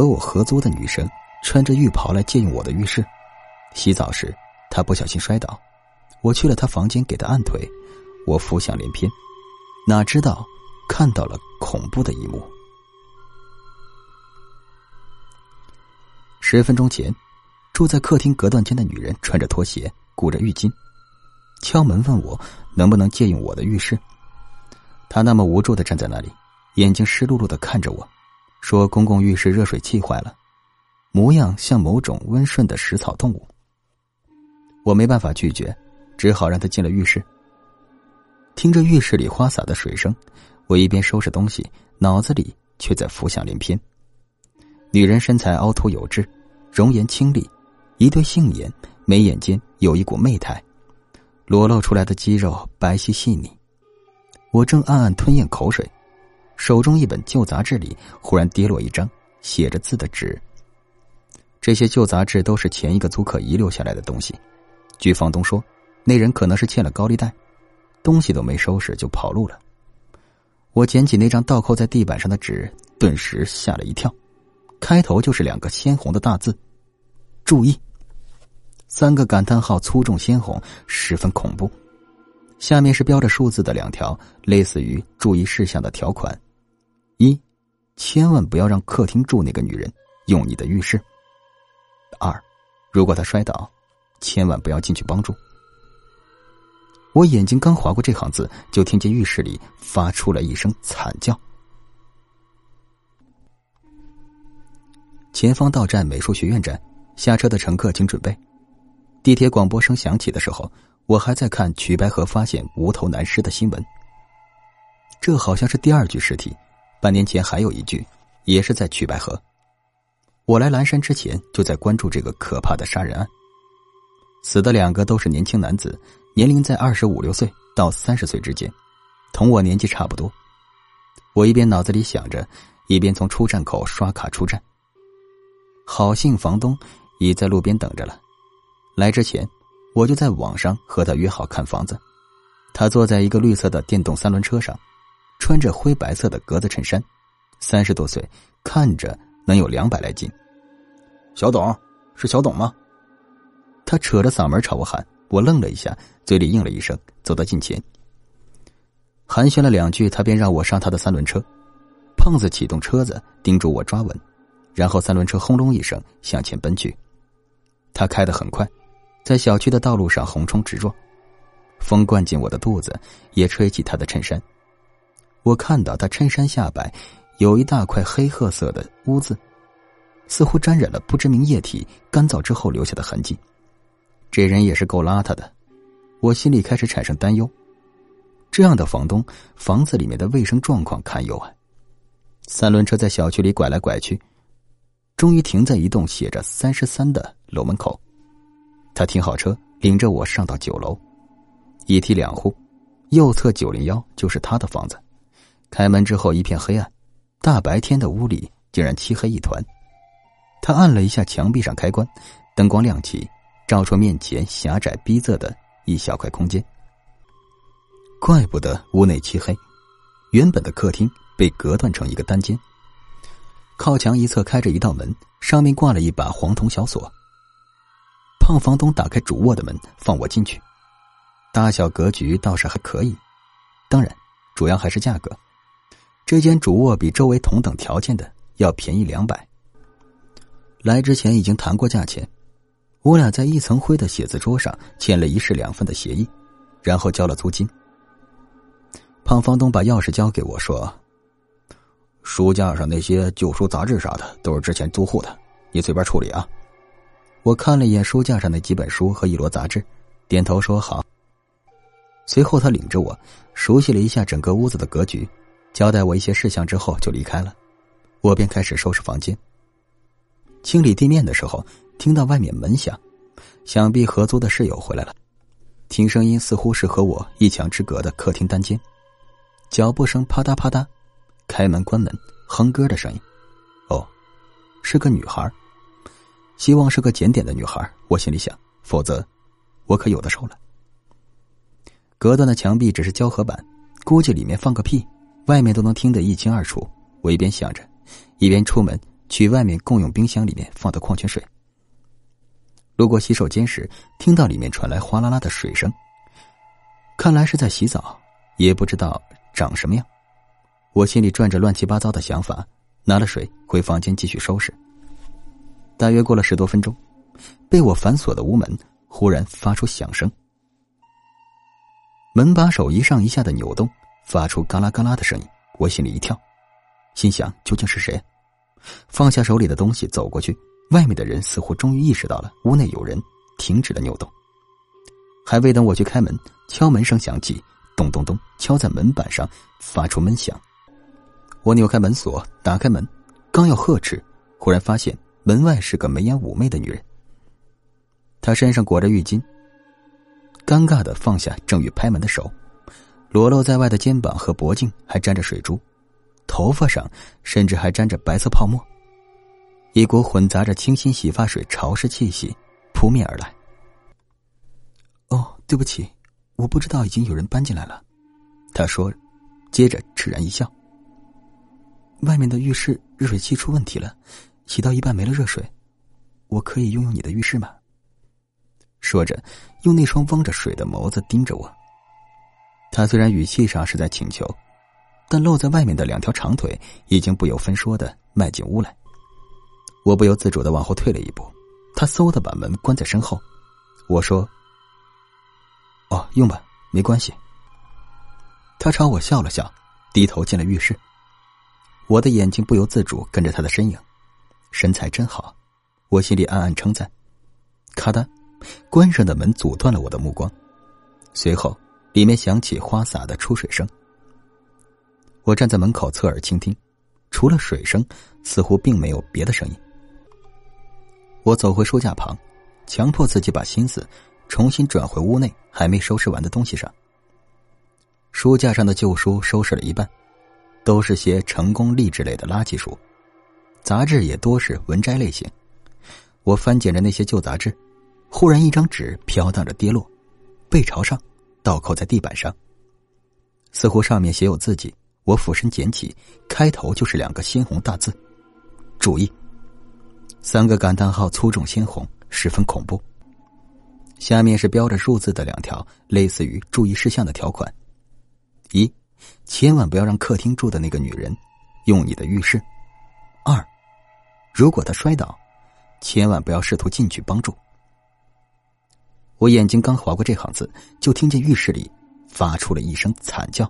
和我合租的女生穿着浴袍来借用我的浴室。洗澡时，她不小心摔倒，我去了她房间给她按腿，我浮想联翩，哪知道看到了恐怖的一幕。十分钟前，住在客厅隔断间的女人穿着拖鞋，鼓着浴巾，敲门问我能不能借用我的浴室。她那么无助的站在那里，眼睛湿漉漉的看着我，说：“公共浴室热水器坏了。”模样像某种温顺的食草动物。我没办法拒绝，只好让他进了浴室。听着浴室里花洒的水声，我一边收拾东西，脑子里却在浮想联翩。女人身材凹凸有致。容颜清丽，一对杏眼，眉眼间有一股媚态，裸露出来的肌肉白皙细腻。我正暗暗吞咽口水，手中一本旧杂志里忽然跌落一张写着字的纸。这些旧杂志都是前一个租客遗留下来的东西。据房东说，那人可能是欠了高利贷，东西都没收拾就跑路了。我捡起那张倒扣在地板上的纸，顿时吓了一跳。开头就是两个鲜红的大字：“注意。”三个感叹号粗重鲜红，十分恐怖。下面是标着数字的两条类似于注意事项的条款：千万不要让客厅住那个女人用你的浴室；二，如果她摔倒，千万不要进去帮助。我眼睛刚划过这行字，就听见浴室里发出了一声惨叫。前方到站美术学院站，下车的乘客请准备。地铁广播声响起的时候，我还在看曲白河发现无头男尸的新闻。这好像是第二具尸体，半年前还有一句，也是在曲白河。我来蓝山之前就在关注这个可怕的杀人案。死的两个都是年轻男子，年龄在二十五六岁到三十岁之间，同我年纪差不多。我一边脑子里想着，一边从出站口刷卡出站。好心房东已在路边等着了。来之前，我就在网上和他约好看房子。他坐在一个绿色的电动三轮车上，穿着灰白色的格子衬衫，三十多岁，看着能有两百来斤。小董，是小董吗？他扯着嗓门朝我喊。我愣了一下，嘴里应了一声，走到近前，寒暄了两句，他便让我上他的三轮车。胖子启动车子，叮嘱我抓稳。然后三轮车轰隆一声向前奔去，他开得很快，在小区的道路上横冲直撞，风灌进我的肚子，也吹起他的衬衫。我看到他衬衫下摆有一大块黑褐色的污渍，似乎沾染了不知名液体，干燥之后留下的痕迹。这人也是够邋遢的，我心里开始产生担忧。这样的房东，房子里面的卫生状况堪忧啊！三轮车在小区里拐来拐去。终于停在一栋写着“三十三”的楼门口，他停好车，领着我上到九楼，一梯两户，右侧九零幺就是他的房子。开门之后一片黑暗，大白天的屋里竟然漆黑一团。他按了一下墙壁上开关，灯光亮起，照出面前狭窄逼仄的一小块空间。怪不得屋内漆黑，原本的客厅被隔断成一个单间。靠墙一侧开着一道门，上面挂了一把黄铜小锁。胖房东打开主卧的门，放我进去。大小格局倒是还可以，当然，主要还是价格。这间主卧比周围同等条件的要便宜两百。来之前已经谈过价钱，我俩在一层灰的写字桌上签了一式两份的协议，然后交了租金。胖房东把钥匙交给我说。书架上那些旧书杂志啥的都是之前租户的，你随便处理啊。我看了一眼书架上那几本书和一摞杂志，点头说好。随后他领着我熟悉了一下整个屋子的格局，交代我一些事项之后就离开了。我便开始收拾房间。清理地面的时候，听到外面门响，想必合租的室友回来了。听声音似乎是和我一墙之隔的客厅单间，脚步声啪嗒啪嗒。开门、关门、哼歌的声音，哦，是个女孩。希望是个检点的女孩，我心里想，否则我可有的受了。隔断的墙壁只是胶合板，估计里面放个屁，外面都能听得一清二楚。我一边想着，一边出门取外面共用冰箱里面放的矿泉水。路过洗手间时，听到里面传来哗啦啦的水声，看来是在洗澡，也不知道长什么样。我心里转着乱七八糟的想法，拿了水回房间继续收拾。大约过了十多分钟，被我反锁的屋门忽然发出响声，门把手一上一下的扭动，发出嘎啦嘎啦的声音。我心里一跳，心想究竟是谁？放下手里的东西走过去。外面的人似乎终于意识到了屋内有人，停止了扭动。还未等我去开门，敲门声响起，咚咚咚，敲在门板上，发出闷响。我扭开门锁，打开门，刚要呵斥，忽然发现门外是个眉眼妩媚的女人。她身上裹着浴巾，尴尬的放下正欲拍门的手，裸露在外的肩膀和脖颈还沾着水珠，头发上甚至还沾着白色泡沫。一股混杂着清新洗发水潮湿气息扑面而来。哦，对不起，我不知道已经有人搬进来了。他说，接着痴然一笑。外面的浴室热水器出问题了，洗到一半没了热水，我可以用用你的浴室吗？说着，用那双汪着水的眸子盯着我。他虽然语气上是在请求，但露在外面的两条长腿已经不由分说的迈进屋来。我不由自主的往后退了一步，他嗖的把门关在身后。我说：“哦，用吧，没关系。”他朝我笑了笑，低头进了浴室。我的眼睛不由自主跟着他的身影，身材真好，我心里暗暗称赞。咔嗒，关上的门阻断了我的目光，随后里面响起花洒的出水声。我站在门口侧耳倾听，除了水声，似乎并没有别的声音。我走回书架旁，强迫自己把心思重新转回屋内还没收拾完的东西上。书架上的旧书收拾了一半，都是些成功励志类的垃圾书，杂志也多是文摘类型。我翻捡着那些旧杂志，忽然一张纸飘荡着跌落，背朝上，倒扣在地板上。似乎上面写有字迹。我俯身捡起，开头就是两个鲜红大字：“注意。”三个感叹号粗重鲜红，十分恐怖。下面是标着数字的两条类似于注意事项的条款：一，千万不要让客厅住的那个女人用你的浴室；二，如果她摔倒，千万不要试图进去帮助。我眼睛刚划过这行字，就听见浴室里发出了一声惨叫。